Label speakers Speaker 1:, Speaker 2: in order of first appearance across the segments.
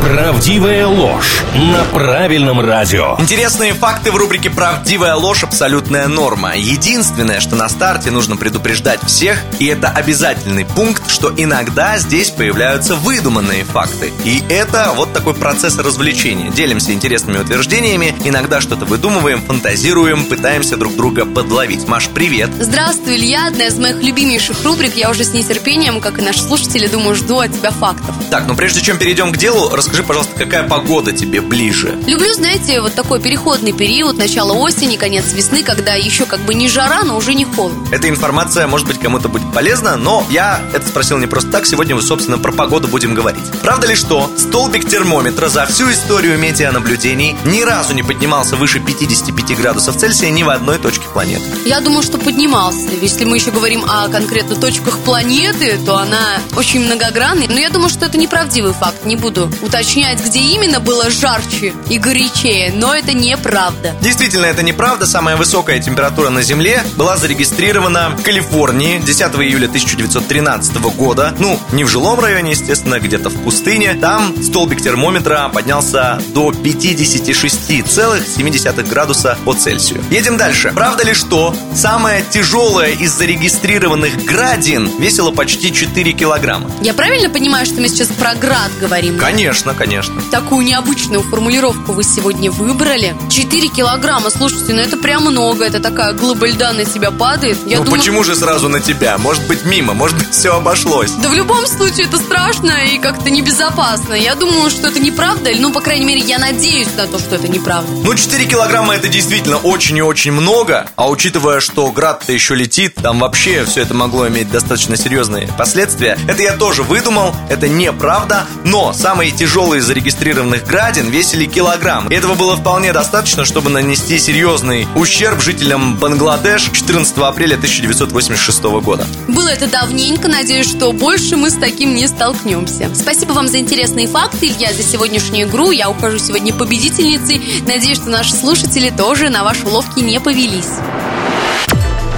Speaker 1: Правдивая ложь на правильном радио.
Speaker 2: Интересные факты в рубрике «Правдивая ложь. Абсолютная норма». Единственное, что на старте нужно предупреждать всех, и это обязательный пункт, что иногда здесь появляются выдуманные факты. И это вот такой процесс развлечения. Делимся интересными утверждениями, иногда что-то выдумываем, фантазируем, пытаемся друг друга подловить. Маш, привет!
Speaker 3: Здравствуй, Илья, одна из моих любимейших рубрик. Я уже с нетерпением, как и наши слушатели, думаю, жду от тебя фактов.
Speaker 2: Так, ну прежде чем перейдем к делу, расскажи, пожалуйста, какая погода тебе ближе?
Speaker 3: Люблю, знаете, вот такой переходный период, начало осени, конец весны, когда еще как бы не жара, но уже не холодно.
Speaker 2: Эта информация, может быть, кому-то будет полезна, но я это спросил не просто так. Сегодня мы, собственно, про погоду будем говорить. Правда ли, что столбик термометра за всю историю метеонаблюдений ни разу не поднимался выше 55 градусов Цельсия ни в одной точке планеты?
Speaker 3: Я думаю, что поднимался. Если мы еще говорим о конкретно точках планеты, то она очень многогранная. Но я думаю, что это неправдивый факт. Не буду уточнять, где именно было жарче и горячее, но это неправда.
Speaker 2: Действительно, это неправда. Самая высокая температура на Земле была зарегистрирована в Калифорнии 10 июля 1913 года. Ну, не в жилом районе, естественно, где-то в пустыне. Там столбик термометра поднялся до 56,7 градуса по Цельсию. Едем дальше. Правда ли, что самая тяжелая из зарегистрированных градин весила почти 4 килограмма?
Speaker 3: Я правильно понимаю, что мы сейчас про град говорим?
Speaker 2: Конечно, конечно.
Speaker 3: Такую необычную формулировку вы сегодня выбрали. 4 килограмма, слушайте, ну это прям много. Это такая глыба льда на тебя падает.
Speaker 2: Я ну думаю... почему же сразу на тебя? Может быть мимо, может быть все обошлось.
Speaker 3: Да в любом случае это страшно и как-то небезопасно. Я думаю, что это неправда. Ну, по крайней мере, я надеюсь на то, что это неправда.
Speaker 2: Ну, 4 килограмма это действительно очень и очень много. А учитывая, что град-то еще летит, там вообще все это могло иметь достаточно серьезные последствия. Это я тоже выдумал, это неправда. Но самые тяжелые зарегистрированных градин весили килограмм. И этого было вполне достаточно, чтобы нанести серьезный ущерб жителям Бангладеш 14 апреля 1986 года.
Speaker 3: Было это давненько, надеюсь, что больше мы с таким не столкнемся. Спасибо вам за интересные факты, Илья, за сегодняшнюю игру. Я ухожу сегодня победительницей. Надеюсь, что наши слушатели тоже на ваши уловки не повелись.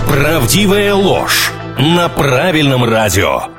Speaker 1: Правдивая ложь на правильном радио.